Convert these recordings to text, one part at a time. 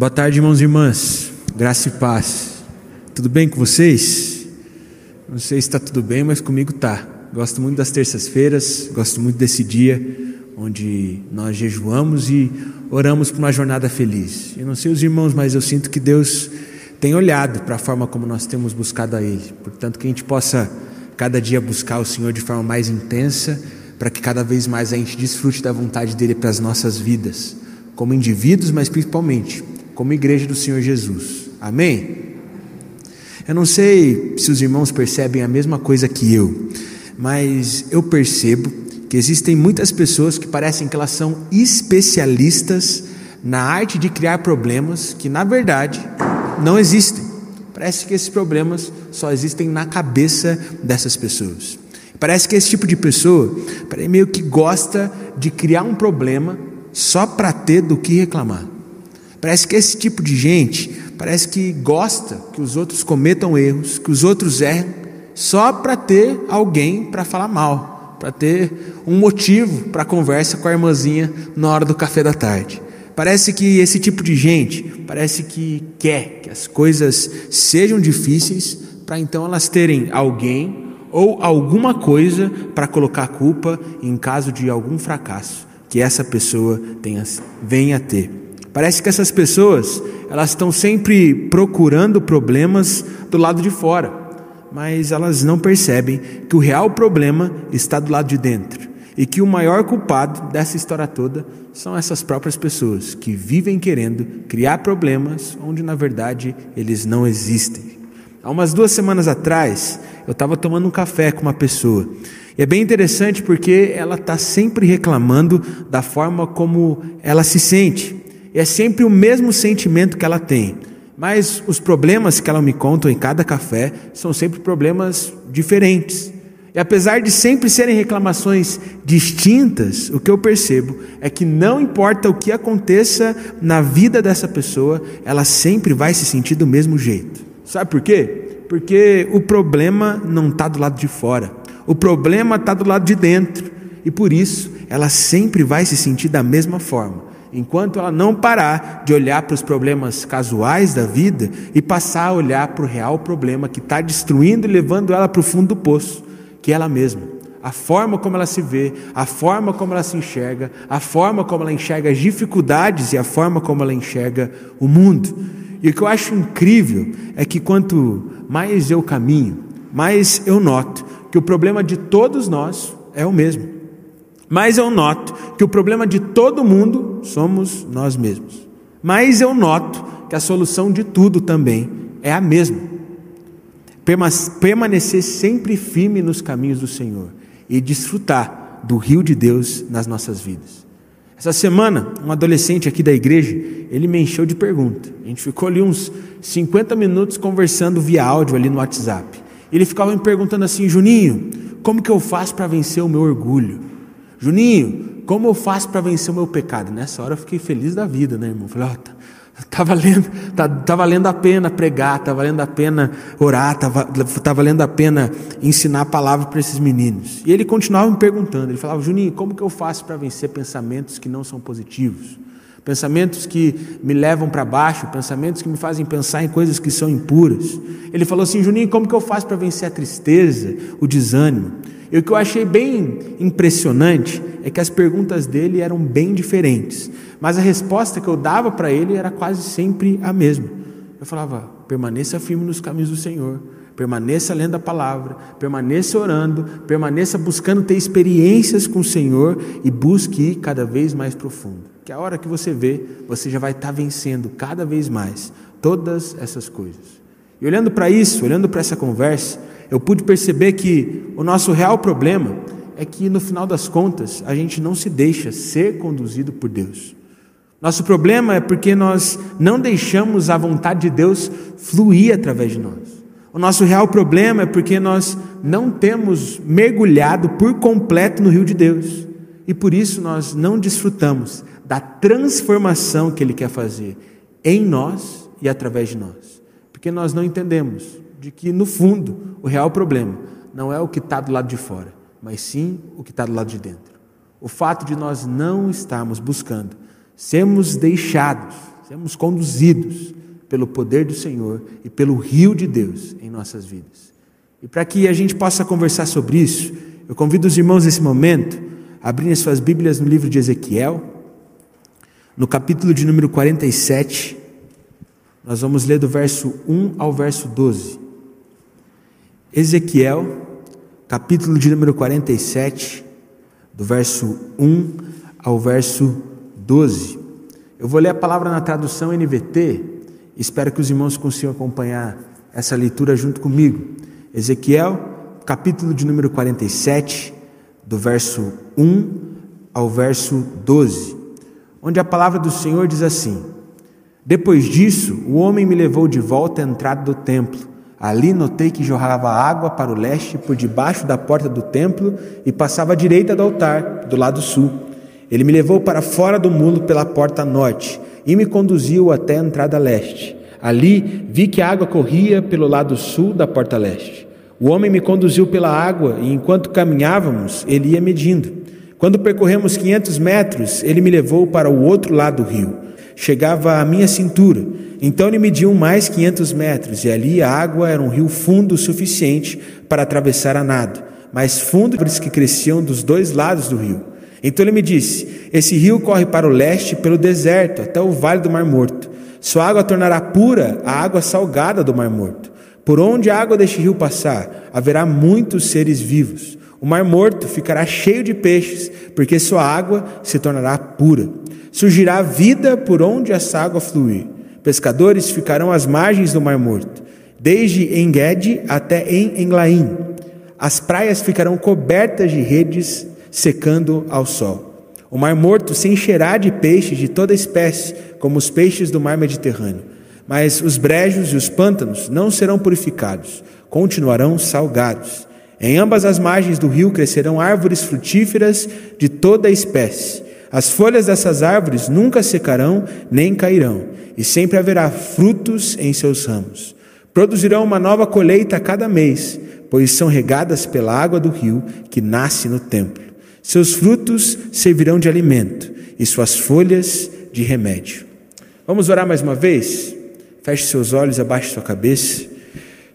Boa tarde, irmãos e irmãs. Graça e paz. Tudo bem com vocês? Não sei se está tudo bem, mas comigo tá. Gosto muito das terças-feiras, gosto muito desse dia onde nós jejuamos e oramos por uma jornada feliz. Eu não sei os irmãos, mas eu sinto que Deus tem olhado para a forma como nós temos buscado a Ele. Portanto, que a gente possa cada dia buscar o Senhor de forma mais intensa, para que cada vez mais a gente desfrute da vontade dele para as nossas vidas, como indivíduos, mas principalmente como igreja do Senhor Jesus. Amém? Eu não sei se os irmãos percebem a mesma coisa que eu, mas eu percebo que existem muitas pessoas que parecem que elas são especialistas na arte de criar problemas que, na verdade, não existem. Parece que esses problemas só existem na cabeça dessas pessoas. Parece que esse tipo de pessoa meio que gosta de criar um problema só para ter do que reclamar. Parece que esse tipo de gente parece que gosta que os outros cometam erros, que os outros errem, só para ter alguém para falar mal, para ter um motivo para conversa com a irmãzinha na hora do café da tarde. Parece que esse tipo de gente parece que quer que as coisas sejam difíceis para então elas terem alguém ou alguma coisa para colocar culpa em caso de algum fracasso que essa pessoa tenha, venha a ter. Parece que essas pessoas elas estão sempre procurando problemas do lado de fora, mas elas não percebem que o real problema está do lado de dentro e que o maior culpado dessa história toda são essas próprias pessoas que vivem querendo criar problemas onde na verdade eles não existem. Há umas duas semanas atrás, eu estava tomando um café com uma pessoa. E é bem interessante porque ela está sempre reclamando da forma como ela se sente. É sempre o mesmo sentimento que ela tem. Mas os problemas que ela me conta em cada café são sempre problemas diferentes. E apesar de sempre serem reclamações distintas, o que eu percebo é que não importa o que aconteça na vida dessa pessoa, ela sempre vai se sentir do mesmo jeito. Sabe por quê? Porque o problema não está do lado de fora, o problema está do lado de dentro, e por isso ela sempre vai se sentir da mesma forma, enquanto ela não parar de olhar para os problemas casuais da vida e passar a olhar para o real problema que está destruindo e levando ela para o fundo do poço, que é ela mesma. A forma como ela se vê, a forma como ela se enxerga, a forma como ela enxerga as dificuldades e a forma como ela enxerga o mundo. E o que eu acho incrível é que quanto mais eu caminho, mais eu noto que o problema de todos nós é o mesmo. Mais eu noto que o problema de todo mundo somos nós mesmos. Mais eu noto que a solução de tudo também é a mesma. Permanecer sempre firme nos caminhos do Senhor e desfrutar do rio de Deus nas nossas vidas. Essa semana, um adolescente aqui da igreja, ele me encheu de perguntas. A gente ficou ali uns 50 minutos conversando via áudio ali no WhatsApp. Ele ficava me perguntando assim: Juninho, como que eu faço para vencer o meu orgulho? Juninho, como eu faço para vencer o meu pecado? Nessa hora eu fiquei feliz da vida, né, irmão? Falei, ó, oh, tá, Está valendo, tá, tá valendo a pena pregar, está valendo a pena orar, está tá valendo a pena ensinar a palavra para esses meninos. E ele continuava me perguntando, ele falava, Juninho, como que eu faço para vencer pensamentos que não são positivos? Pensamentos que me levam para baixo, pensamentos que me fazem pensar em coisas que são impuras. Ele falou assim, Juninho, como que eu faço para vencer a tristeza, o desânimo? E o que eu achei bem impressionante é que as perguntas dele eram bem diferentes, mas a resposta que eu dava para ele era quase sempre a mesma. Eu falava: permaneça firme nos caminhos do Senhor, permaneça lendo a palavra, permaneça orando, permaneça buscando ter experiências com o Senhor e busque ir cada vez mais profundo. Que a hora que você vê, você já vai estar vencendo cada vez mais todas essas coisas. E olhando para isso, olhando para essa conversa, eu pude perceber que o nosso real problema é que no final das contas a gente não se deixa ser conduzido por Deus. Nosso problema é porque nós não deixamos a vontade de Deus fluir através de nós. O nosso real problema é porque nós não temos mergulhado por completo no rio de Deus. E por isso nós não desfrutamos da transformação que Ele quer fazer em nós e através de nós. Porque nós não entendemos de que, no fundo, o real problema não é o que está do lado de fora, mas sim o que está do lado de dentro. O fato de nós não estarmos buscando sermos deixados sermos conduzidos pelo poder do Senhor e pelo rio de Deus em nossas vidas. E para que a gente possa conversar sobre isso, eu convido os irmãos nesse momento a abrirem suas Bíblias no livro de Ezequiel, no capítulo de número 47. Nós vamos ler do verso 1 ao verso 12. Ezequiel, capítulo de número 47, do verso 1 ao verso 12. Eu vou ler a palavra na tradução NVT Espero que os irmãos consigam acompanhar essa leitura junto comigo. Ezequiel, capítulo de número 47, do verso 1 ao verso 12, onde a palavra do Senhor diz assim: Depois disso, o homem me levou de volta à entrada do templo. Ali notei que jorrava água para o leste por debaixo da porta do templo e passava à direita do altar, do lado sul. Ele me levou para fora do muro pela porta norte e me conduziu até a entrada leste. Ali vi que a água corria pelo lado sul da porta leste. O homem me conduziu pela água e enquanto caminhávamos, ele ia medindo. Quando percorremos 500 metros, ele me levou para o outro lado do rio. Chegava à minha cintura. Então ele mediu mais 500 metros e ali a água era um rio fundo o suficiente para atravessar a nado, mais fundo que cresciam dos dois lados do rio. Então ele me disse: Esse rio corre para o leste pelo deserto, até o vale do Mar Morto. Sua água tornará pura a água salgada do Mar Morto. Por onde a água deste rio passar, haverá muitos seres vivos. O Mar Morto ficará cheio de peixes, porque sua água se tornará pura. Surgirá vida por onde essa água fluir. Pescadores ficarão às margens do Mar Morto, desde Engedi até em Englaim. As praias ficarão cobertas de redes secando ao sol. O mar morto se encherá de peixes de toda espécie, como os peixes do mar Mediterrâneo. Mas os brejos e os pântanos não serão purificados, continuarão salgados. Em ambas as margens do rio crescerão árvores frutíferas de toda espécie. As folhas dessas árvores nunca secarão nem cairão, e sempre haverá frutos em seus ramos. Produzirão uma nova colheita a cada mês, pois são regadas pela água do rio que nasce no templo. Seus frutos servirão de alimento e suas folhas de remédio. Vamos orar mais uma vez? Feche seus olhos, abaixe sua cabeça.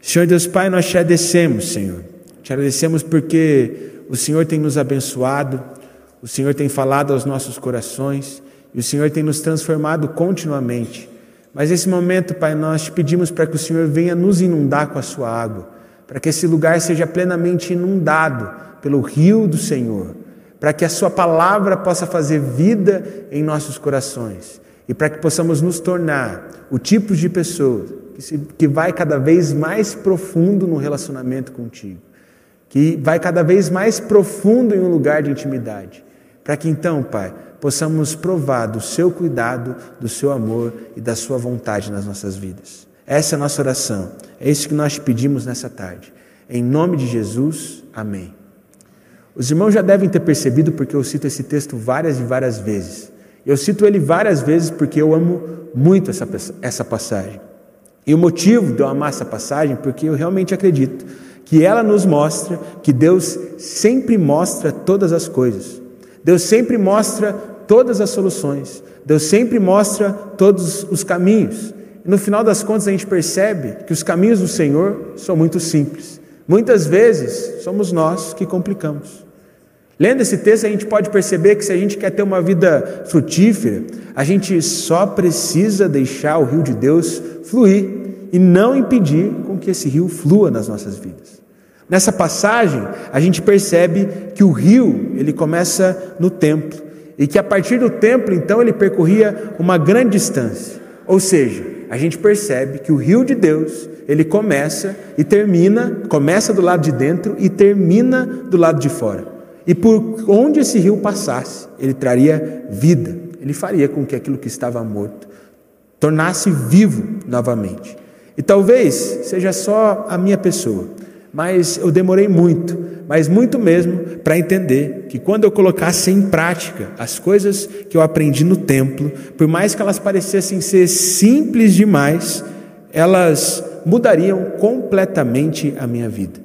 Senhor Deus Pai, nós te agradecemos, Senhor. Te agradecemos porque o Senhor tem nos abençoado, o Senhor tem falado aos nossos corações e o Senhor tem nos transformado continuamente. Mas nesse momento, Pai, nós te pedimos para que o Senhor venha nos inundar com a sua água, para que esse lugar seja plenamente inundado pelo rio do Senhor para que a Sua palavra possa fazer vida em nossos corações e para que possamos nos tornar o tipo de pessoa que, se, que vai cada vez mais profundo no relacionamento contigo, que vai cada vez mais profundo em um lugar de intimidade, para que então, Pai, possamos provar do Seu cuidado, do Seu amor e da Sua vontade nas nossas vidas. Essa é a nossa oração, é isso que nós te pedimos nessa tarde. Em nome de Jesus, amém. Os irmãos já devem ter percebido porque eu cito esse texto várias e várias vezes. Eu cito ele várias vezes porque eu amo muito essa, essa passagem. E o motivo de eu amar essa passagem porque eu realmente acredito que ela nos mostra que Deus sempre mostra todas as coisas. Deus sempre mostra todas as soluções. Deus sempre mostra todos os caminhos. E no final das contas a gente percebe que os caminhos do Senhor são muito simples. Muitas vezes somos nós que complicamos. Lendo esse texto, a gente pode perceber que se a gente quer ter uma vida frutífera, a gente só precisa deixar o rio de Deus fluir e não impedir com que esse rio flua nas nossas vidas. Nessa passagem, a gente percebe que o rio, ele começa no templo e que a partir do templo, então, ele percorria uma grande distância. Ou seja, a gente percebe que o rio de Deus, ele começa e termina, começa do lado de dentro e termina do lado de fora. E por onde esse rio passasse, ele traria vida, ele faria com que aquilo que estava morto tornasse vivo novamente. E talvez seja só a minha pessoa, mas eu demorei muito, mas muito mesmo, para entender que quando eu colocasse em prática as coisas que eu aprendi no templo, por mais que elas parecessem ser simples demais, elas mudariam completamente a minha vida.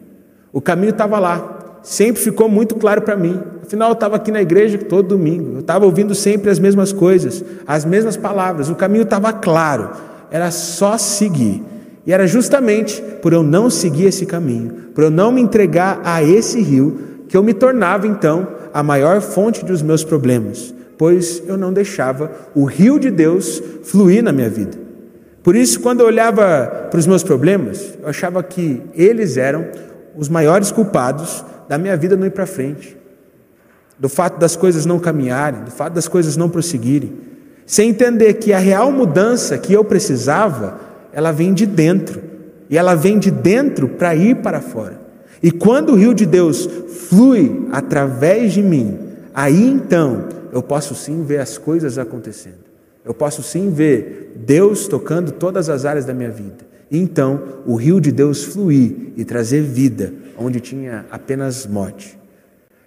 O caminho estava lá, sempre ficou muito claro para mim. Afinal, eu estava aqui na igreja todo domingo, eu estava ouvindo sempre as mesmas coisas, as mesmas palavras, o caminho estava claro, era só seguir. E era justamente por eu não seguir esse caminho, por eu não me entregar a esse rio, que eu me tornava então a maior fonte dos meus problemas, pois eu não deixava o rio de Deus fluir na minha vida. Por isso, quando eu olhava para os meus problemas, eu achava que eles eram os maiores culpados da minha vida não ir para frente, do fato das coisas não caminharem, do fato das coisas não prosseguirem, sem entender que a real mudança que eu precisava, ela vem de dentro, e ela vem de dentro para ir para fora. E quando o rio de Deus flui através de mim, aí então eu posso sim ver as coisas acontecendo. Eu posso sim ver Deus tocando todas as áreas da minha vida. E então o rio de Deus fluir e trazer vida onde tinha apenas morte.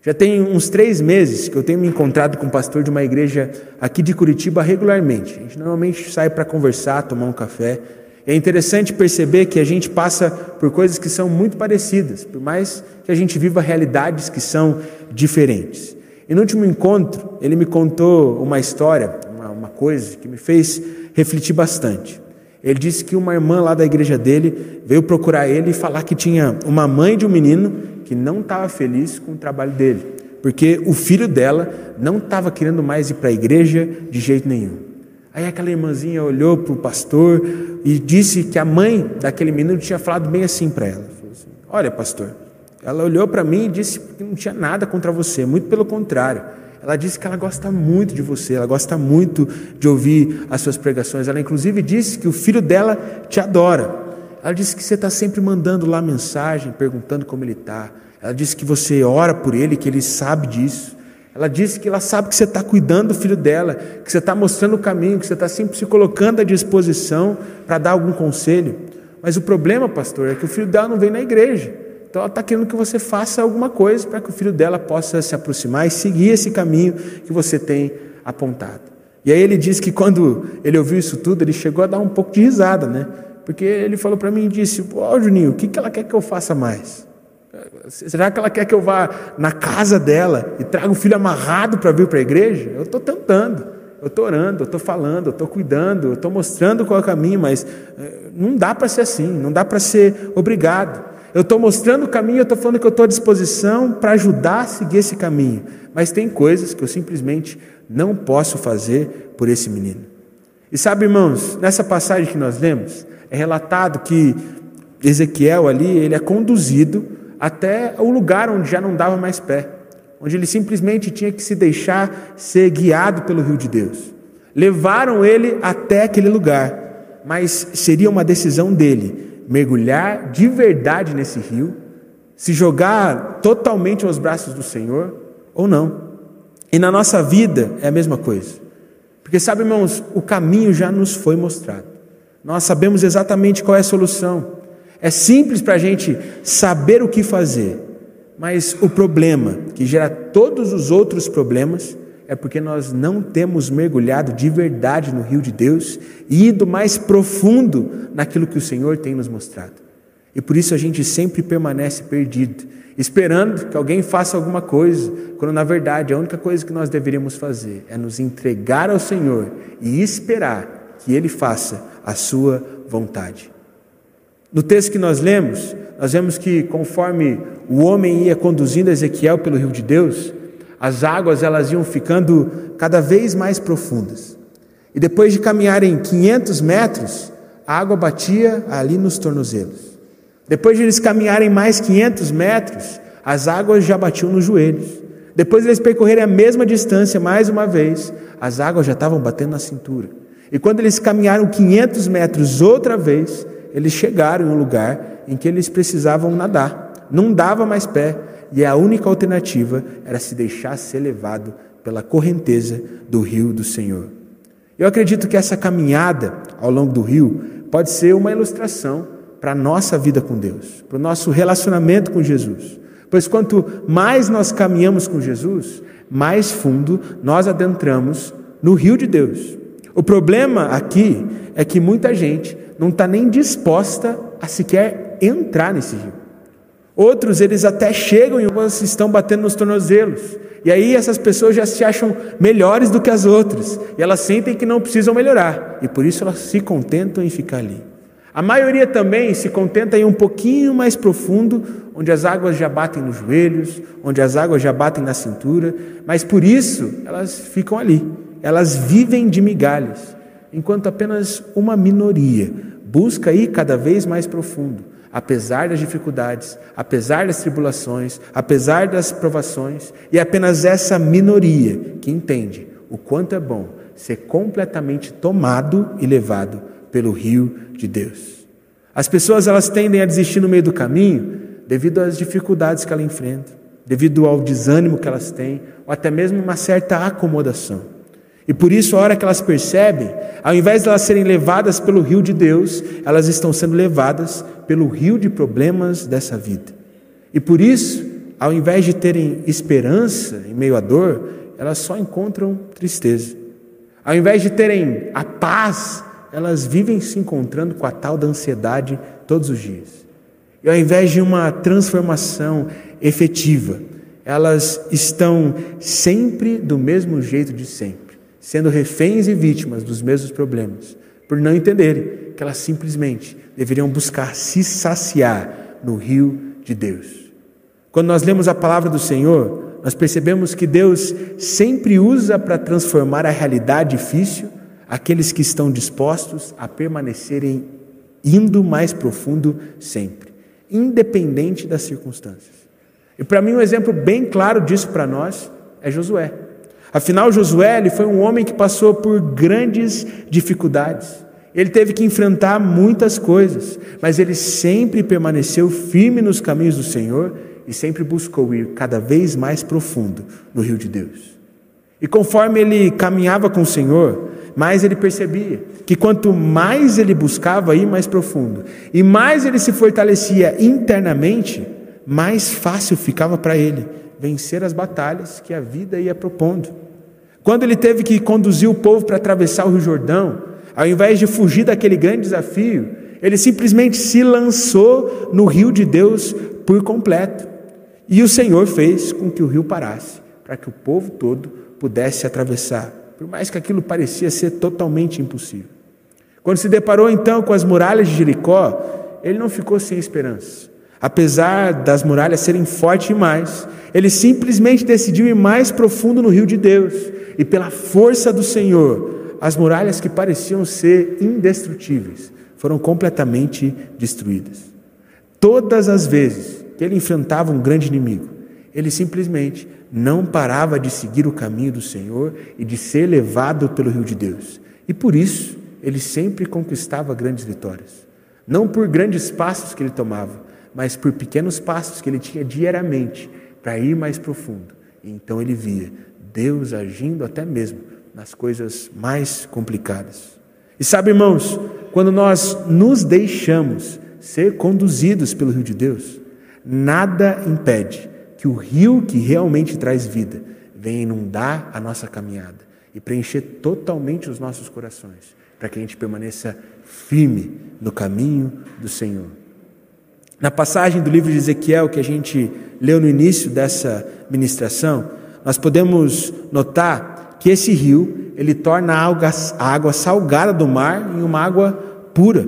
Já tem uns três meses que eu tenho me encontrado com um pastor de uma igreja aqui de Curitiba regularmente. A gente normalmente sai para conversar, tomar um café. É interessante perceber que a gente passa por coisas que são muito parecidas, por mais que a gente viva realidades que são diferentes. E no último encontro, ele me contou uma história, uma, uma coisa que me fez refletir bastante. Ele disse que uma irmã lá da igreja dele veio procurar ele e falar que tinha uma mãe de um menino que não estava feliz com o trabalho dele, porque o filho dela não estava querendo mais ir para a igreja de jeito nenhum. Aí aquela irmãzinha olhou para o pastor e disse que a mãe daquele menino tinha falado bem assim para ela: assim, Olha, pastor, ela olhou para mim e disse que não tinha nada contra você, muito pelo contrário. Ela disse que ela gosta muito de você, ela gosta muito de ouvir as suas pregações. Ela, inclusive, disse que o filho dela te adora. Ela disse que você está sempre mandando lá mensagem, perguntando como ele está. Ela disse que você ora por ele, que ele sabe disso. Ela disse que ela sabe que você está cuidando do filho dela, que você está mostrando o caminho, que você está sempre se colocando à disposição para dar algum conselho. Mas o problema, pastor, é que o filho dela não vem na igreja. Então ela está querendo que você faça alguma coisa para que o filho dela possa se aproximar e seguir esse caminho que você tem apontado. E aí ele diz que quando ele ouviu isso tudo, ele chegou a dar um pouco de risada, né? Porque ele falou para mim e disse: Ó, oh, Juninho, o que, que ela quer que eu faça mais? Será que ela quer que eu vá na casa dela e traga o filho amarrado para vir para a igreja? Eu estou tentando, eu estou orando, eu estou falando, eu estou cuidando, eu estou mostrando qual é o caminho, mas eh, não dá para ser assim, não dá para ser obrigado. Eu estou mostrando o caminho, eu estou falando que eu estou à disposição para ajudar a seguir esse caminho. Mas tem coisas que eu simplesmente não posso fazer por esse menino. E sabe, irmãos, nessa passagem que nós lemos, é relatado que Ezequiel ali, ele é conduzido até o lugar onde já não dava mais pé, onde ele simplesmente tinha que se deixar ser guiado pelo rio de Deus. Levaram ele até aquele lugar, mas seria uma decisão dele mergulhar de verdade nesse rio, se jogar totalmente aos braços do Senhor ou não. E na nossa vida é a mesma coisa. Porque sabe, irmãos, o caminho já nos foi mostrado. Nós sabemos exatamente qual é a solução. É simples para a gente saber o que fazer. Mas o problema que gera todos os outros problemas é porque nós não temos mergulhado de verdade no rio de Deus e ido mais profundo naquilo que o Senhor tem nos mostrado. E por isso a gente sempre permanece perdido, esperando que alguém faça alguma coisa, quando na verdade a única coisa que nós deveríamos fazer é nos entregar ao Senhor e esperar que Ele faça a sua vontade. No texto que nós lemos, nós vemos que conforme o homem ia conduzindo Ezequiel pelo rio de Deus, as águas elas iam ficando cada vez mais profundas. E depois de caminharem 500 metros, a água batia ali nos tornozelos. Depois de eles caminharem mais 500 metros, as águas já batiam nos joelhos. Depois de eles percorrerem a mesma distância mais uma vez, as águas já estavam batendo na cintura. E quando eles caminharam 500 metros outra vez, eles chegaram em um lugar em que eles precisavam nadar. Não dava mais pé, e a única alternativa era se deixar ser levado pela correnteza do rio do Senhor. Eu acredito que essa caminhada ao longo do rio pode ser uma ilustração para a nossa vida com Deus, para o nosso relacionamento com Jesus. Pois quanto mais nós caminhamos com Jesus, mais fundo nós adentramos no rio de Deus. O problema aqui é que muita gente não está nem disposta a sequer entrar nesse rio. Outros, eles até chegam e alguns estão batendo nos tornozelos. E aí essas pessoas já se acham melhores do que as outras. E elas sentem que não precisam melhorar. E por isso elas se contentam em ficar ali. A maioria também se contenta em um pouquinho mais profundo, onde as águas já batem nos joelhos, onde as águas já batem na cintura, mas por isso elas ficam ali. Elas vivem de migalhas, enquanto apenas uma minoria busca ir cada vez mais profundo, apesar das dificuldades, apesar das tribulações, apesar das provações, e é apenas essa minoria que entende o quanto é bom ser completamente tomado e levado pelo rio de Deus. As pessoas elas tendem a desistir no meio do caminho devido às dificuldades que ela enfrenta, devido ao desânimo que elas têm, ou até mesmo uma certa acomodação. E por isso, a hora que elas percebem, ao invés de elas serem levadas pelo rio de Deus, elas estão sendo levadas pelo rio de problemas dessa vida. E por isso, ao invés de terem esperança em meio à dor, elas só encontram tristeza. Ao invés de terem a paz, elas vivem se encontrando com a tal da ansiedade todos os dias. E ao invés de uma transformação efetiva, elas estão sempre do mesmo jeito de sempre sendo reféns e vítimas dos mesmos problemas, por não entenderem que elas simplesmente deveriam buscar se saciar no rio de Deus. Quando nós lemos a palavra do Senhor, nós percebemos que Deus sempre usa para transformar a realidade difícil aqueles que estão dispostos a permanecerem indo mais profundo sempre, independente das circunstâncias. E para mim um exemplo bem claro disso para nós é Josué. Afinal, Josué ele foi um homem que passou por grandes dificuldades. Ele teve que enfrentar muitas coisas, mas ele sempre permaneceu firme nos caminhos do Senhor e sempre buscou ir cada vez mais profundo no rio de Deus. E conforme ele caminhava com o Senhor, mais ele percebia que quanto mais ele buscava ir mais profundo e mais ele se fortalecia internamente, mais fácil ficava para ele vencer as batalhas que a vida ia propondo. Quando ele teve que conduzir o povo para atravessar o Rio Jordão, ao invés de fugir daquele grande desafio, ele simplesmente se lançou no rio de Deus por completo. E o Senhor fez com que o rio parasse, para que o povo todo pudesse atravessar, por mais que aquilo parecia ser totalmente impossível. Quando se deparou então com as muralhas de Jericó, ele não ficou sem esperança. Apesar das muralhas serem fortes demais, ele simplesmente decidiu ir mais profundo no rio de Deus e pela força do Senhor, as muralhas que pareciam ser indestrutíveis foram completamente destruídas. Todas as vezes que ele enfrentava um grande inimigo, ele simplesmente não parava de seguir o caminho do Senhor e de ser levado pelo rio de Deus. E por isso, ele sempre conquistava grandes vitórias. Não por grandes passos que ele tomava, mas por pequenos passos que ele tinha diariamente para ir mais profundo. E então ele via Deus agindo até mesmo nas coisas mais complicadas. E sabe, irmãos, quando nós nos deixamos ser conduzidos pelo rio de Deus, nada impede que o rio que realmente traz vida venha inundar a nossa caminhada e preencher totalmente os nossos corações, para que a gente permaneça firme no caminho do Senhor. Na passagem do livro de Ezequiel que a gente leu no início dessa ministração, nós podemos notar que esse rio ele torna a água, salgada do mar em uma água pura.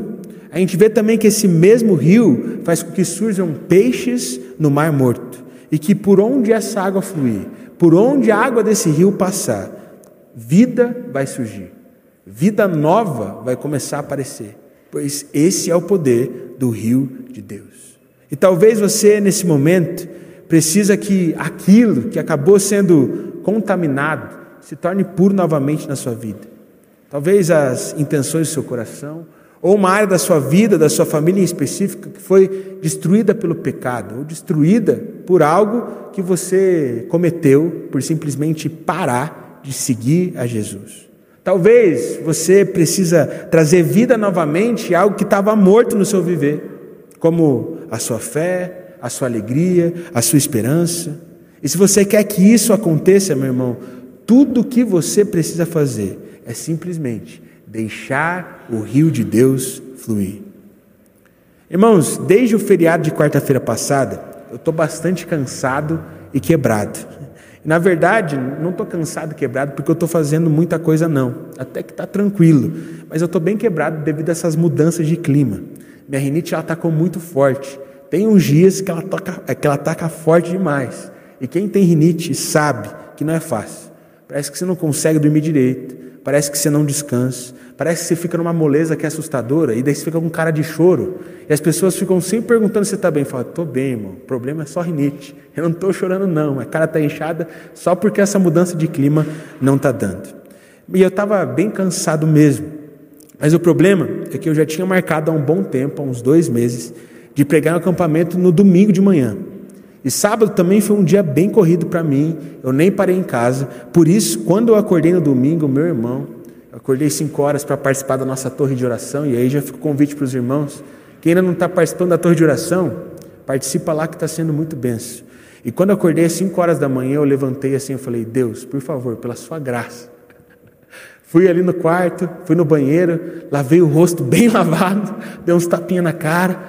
A gente vê também que esse mesmo rio faz com que surjam peixes no mar morto e que por onde essa água fluir, por onde a água desse rio passar, vida vai surgir, vida nova vai começar a aparecer, pois esse é o poder do rio de Deus. E talvez você nesse momento precisa que aquilo que acabou sendo contaminado se torne puro novamente na sua vida. Talvez as intenções do seu coração, ou uma área da sua vida, da sua família em específico, que foi destruída pelo pecado, ou destruída por algo que você cometeu por simplesmente parar de seguir a Jesus. Talvez você precisa trazer vida novamente algo que estava morto no seu viver, como a sua fé, a sua alegria, a sua esperança. E se você quer que isso aconteça, meu irmão, tudo o que você precisa fazer é simplesmente deixar o rio de Deus fluir. Irmãos, desde o feriado de quarta-feira passada, eu estou bastante cansado e quebrado. Na verdade, não estou cansado quebrado porque eu estou fazendo muita coisa, não. Até que está tranquilo. Mas eu estou bem quebrado devido a essas mudanças de clima. Minha rinite ela atacou muito forte. Tem uns dias que ela, toca, é, que ela ataca forte demais. E quem tem rinite sabe que não é fácil. Parece que você não consegue dormir direito. Parece que você não descansa. Parece que você fica numa moleza que é assustadora. E daí você fica com cara de choro. E as pessoas ficam sempre perguntando se você está bem. Fala, estou bem, irmão. O problema é só rinite. Eu não estou chorando, não. A cara está inchada só porque essa mudança de clima não está dando. E eu estava bem cansado mesmo. Mas o problema é que eu já tinha marcado há um bom tempo, há uns dois meses, de pregar no acampamento no domingo de manhã. E sábado também foi um dia bem corrido para mim, eu nem parei em casa. Por isso, quando eu acordei no domingo, meu irmão, acordei cinco horas para participar da nossa torre de oração, e aí já fica o convite para os irmãos. Quem ainda não está participando da torre de oração, participa lá que está sendo muito benção. E quando eu acordei às cinco horas da manhã, eu levantei assim, eu falei, Deus, por favor, pela sua graça, Fui ali no quarto, fui no banheiro, lavei o rosto bem lavado, dei uns tapinhas na cara,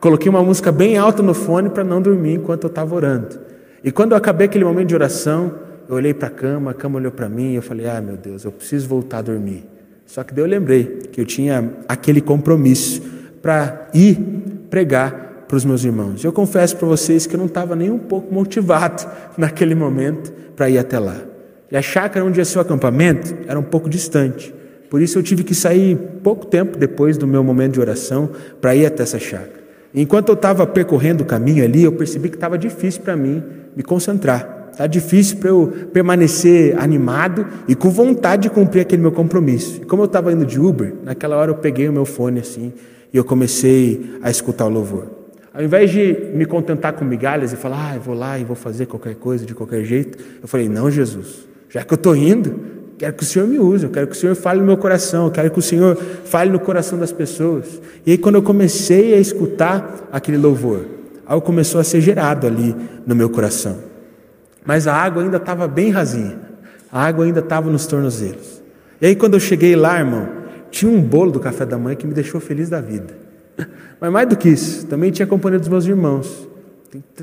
coloquei uma música bem alta no fone para não dormir enquanto eu estava orando. E quando eu acabei aquele momento de oração, eu olhei para a cama, a cama olhou para mim e eu falei: Ah, meu Deus, eu preciso voltar a dormir. Só que daí eu lembrei que eu tinha aquele compromisso para ir pregar para os meus irmãos. Eu confesso para vocês que eu não estava nem um pouco motivado naquele momento para ir até lá. E a chácara onde ia ser o acampamento era um pouco distante. Por isso eu tive que sair pouco tempo depois do meu momento de oração para ir até essa chácara. Enquanto eu estava percorrendo o caminho ali, eu percebi que estava difícil para mim me concentrar. Está difícil para eu permanecer animado e com vontade de cumprir aquele meu compromisso. E como eu estava indo de Uber, naquela hora eu peguei o meu fone assim e eu comecei a escutar o louvor. Ao invés de me contentar com migalhas e falar, ah, eu vou lá e vou fazer qualquer coisa de qualquer jeito, eu falei, não, Jesus, já que eu estou indo, quero que o Senhor me use, eu quero que o Senhor fale no meu coração, eu quero que o Senhor fale no coração das pessoas. E aí, quando eu comecei a escutar aquele louvor, algo começou a ser gerado ali no meu coração. Mas a água ainda estava bem rasinha, a água ainda estava nos tornozelos. E aí, quando eu cheguei lá, irmão, tinha um bolo do café da manhã que me deixou feliz da vida. Mas mais do que isso, também tinha a companhia dos meus irmãos.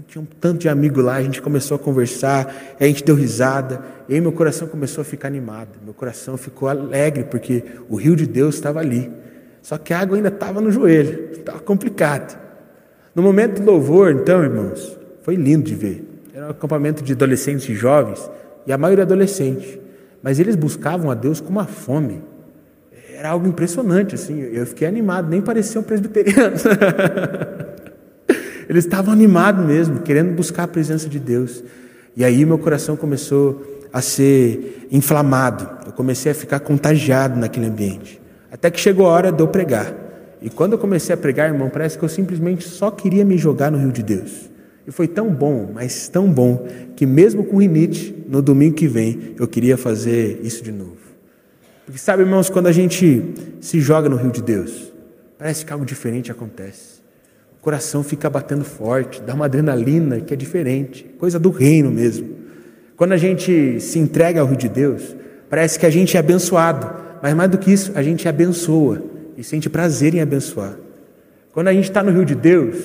Tinha um tanto de amigo lá, a gente começou a conversar, a gente deu risada, e aí meu coração começou a ficar animado, meu coração ficou alegre, porque o rio de Deus estava ali. Só que a água ainda estava no joelho, estava complicado. No momento do louvor, então, irmãos, foi lindo de ver. Era um acampamento de adolescentes e jovens, e a maioria adolescente. Mas eles buscavam a Deus com uma fome. Era algo impressionante, assim. Eu fiquei animado, nem pareciam presbiterianos. Eles estavam animados mesmo, querendo buscar a presença de Deus. E aí meu coração começou a ser inflamado. Eu comecei a ficar contagiado naquele ambiente. Até que chegou a hora de eu pregar. E quando eu comecei a pregar, irmão, parece que eu simplesmente só queria me jogar no rio de Deus. E foi tão bom, mas tão bom, que mesmo com rinite, no domingo que vem, eu queria fazer isso de novo. Porque sabe, irmãos, quando a gente se joga no rio de Deus, parece que algo diferente acontece coração fica batendo forte, dá uma adrenalina que é diferente, coisa do reino mesmo. Quando a gente se entrega ao rio de Deus, parece que a gente é abençoado, mas mais do que isso, a gente abençoa e sente prazer em abençoar. Quando a gente está no rio de Deus,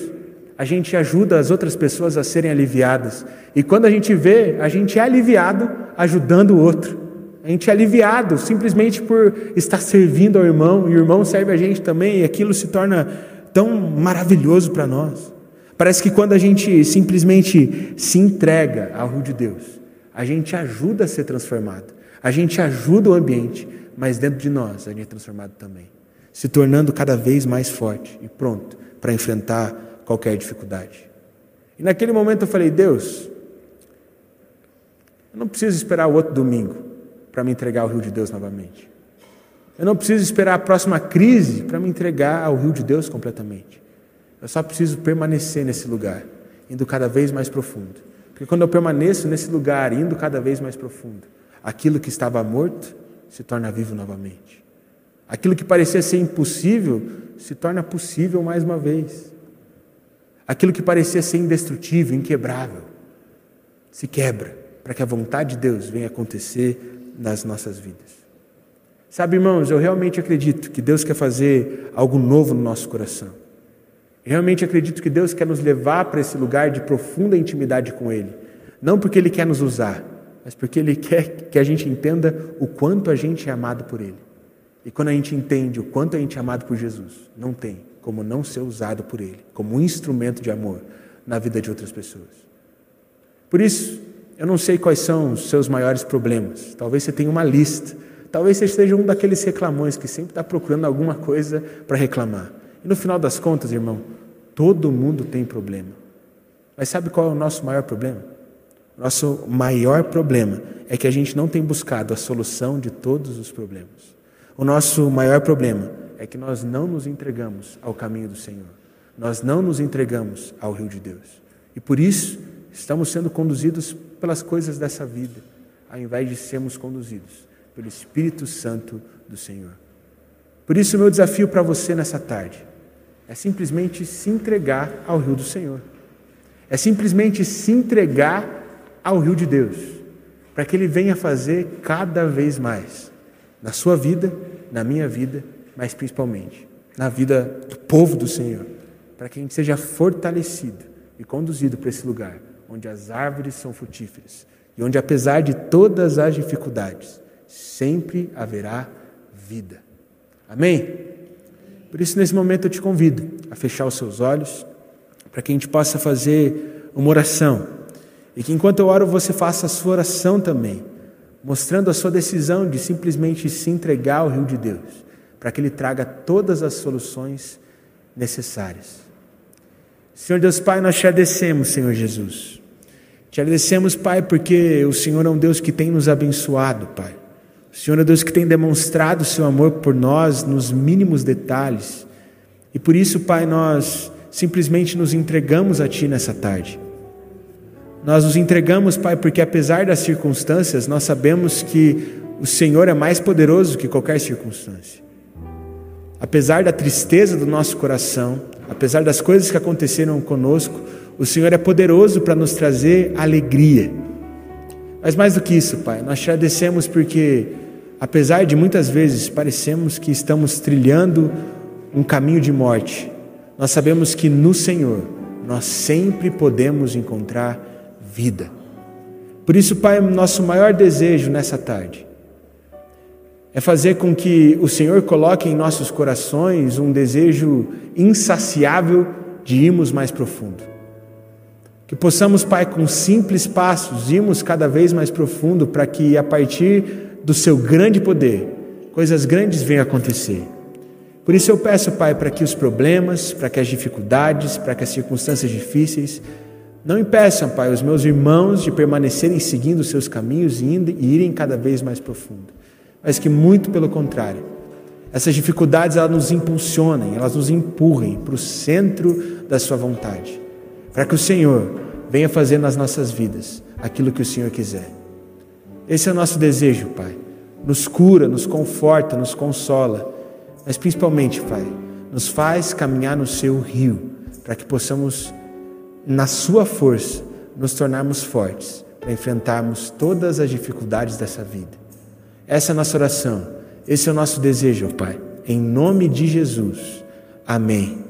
a gente ajuda as outras pessoas a serem aliviadas. E quando a gente vê, a gente é aliviado ajudando o outro. A gente é aliviado simplesmente por estar servindo ao irmão, e o irmão serve a gente também, e aquilo se torna tão maravilhoso para nós. Parece que quando a gente simplesmente se entrega ao rio de Deus, a gente ajuda a ser transformado, a gente ajuda o ambiente, mas dentro de nós a gente é transformado também, se tornando cada vez mais forte e pronto para enfrentar qualquer dificuldade. E naquele momento eu falei: Deus, eu não preciso esperar o outro domingo para me entregar ao rio de Deus novamente. Eu não preciso esperar a próxima crise para me entregar ao rio de Deus completamente. Eu só preciso permanecer nesse lugar, indo cada vez mais profundo. Porque quando eu permaneço nesse lugar, indo cada vez mais profundo, aquilo que estava morto se torna vivo novamente. Aquilo que parecia ser impossível se torna possível mais uma vez. Aquilo que parecia ser indestrutível, inquebrável, se quebra para que a vontade de Deus venha acontecer nas nossas vidas. Sabe, irmãos, eu realmente acredito que Deus quer fazer algo novo no nosso coração. E realmente acredito que Deus quer nos levar para esse lugar de profunda intimidade com Ele. Não porque Ele quer nos usar, mas porque Ele quer que a gente entenda o quanto a gente é amado por Ele. E quando a gente entende o quanto a gente é amado por Jesus, não tem como não ser usado por Ele, como um instrumento de amor na vida de outras pessoas. Por isso, eu não sei quais são os seus maiores problemas. Talvez você tenha uma lista. Talvez você seja um daqueles reclamões que sempre está procurando alguma coisa para reclamar. E no final das contas, irmão, todo mundo tem problema. Mas sabe qual é o nosso maior problema? Nosso maior problema é que a gente não tem buscado a solução de todos os problemas. O nosso maior problema é que nós não nos entregamos ao caminho do Senhor. Nós não nos entregamos ao rio de Deus. E por isso, estamos sendo conduzidos pelas coisas dessa vida, ao invés de sermos conduzidos pelo Espírito Santo do Senhor. Por isso, o meu desafio para você nessa tarde é simplesmente se entregar ao rio do Senhor. É simplesmente se entregar ao rio de Deus, para que Ele venha fazer cada vez mais na sua vida, na minha vida, mas principalmente na vida do povo do Senhor, para que a gente seja fortalecido e conduzido para esse lugar onde as árvores são frutíferas e onde, apesar de todas as dificuldades, sempre haverá vida. Amém? Por isso, nesse momento, eu te convido a fechar os seus olhos, para que a gente possa fazer uma oração. E que enquanto eu oro, você faça a sua oração também, mostrando a sua decisão de simplesmente se entregar ao rio de Deus, para que Ele traga todas as soluções necessárias. Senhor Deus Pai, nós te agradecemos, Senhor Jesus. Te agradecemos, Pai, porque o Senhor é um Deus que tem nos abençoado, Pai. O Senhor é um Deus que tem demonstrado o seu amor por nós nos mínimos detalhes. E por isso, Pai, nós simplesmente nos entregamos a Ti nessa tarde. Nós nos entregamos, Pai, porque apesar das circunstâncias, nós sabemos que o Senhor é mais poderoso que qualquer circunstância. Apesar da tristeza do nosso coração, apesar das coisas que aconteceram conosco, o Senhor é poderoso para nos trazer alegria. Mas mais do que isso, Pai, nós te agradecemos porque, apesar de muitas vezes parecemos que estamos trilhando um caminho de morte, nós sabemos que no Senhor nós sempre podemos encontrar vida. Por isso, Pai, nosso maior desejo nessa tarde é fazer com que o Senhor coloque em nossos corações um desejo insaciável de irmos mais profundo. Que possamos, Pai, com simples passos, irmos cada vez mais profundo para que a partir do seu grande poder, coisas grandes venham a acontecer. Por isso eu peço, Pai, para que os problemas, para que as dificuldades, para que as circunstâncias difíceis não impeçam, Pai, os meus irmãos de permanecerem seguindo os seus caminhos e irem cada vez mais profundo mas que muito pelo contrário. Essas dificuldades elas nos impulsionem, elas nos empurrem para o centro da sua vontade, para que o Senhor venha fazer nas nossas vidas aquilo que o Senhor quiser. Esse é o nosso desejo, Pai. Nos cura, nos conforta, nos consola, mas principalmente, Pai, nos faz caminhar no seu rio, para que possamos, na sua força, nos tornarmos fortes para enfrentarmos todas as dificuldades dessa vida. Essa é a nossa oração. Esse é o nosso desejo, Pai. Em nome de Jesus. Amém.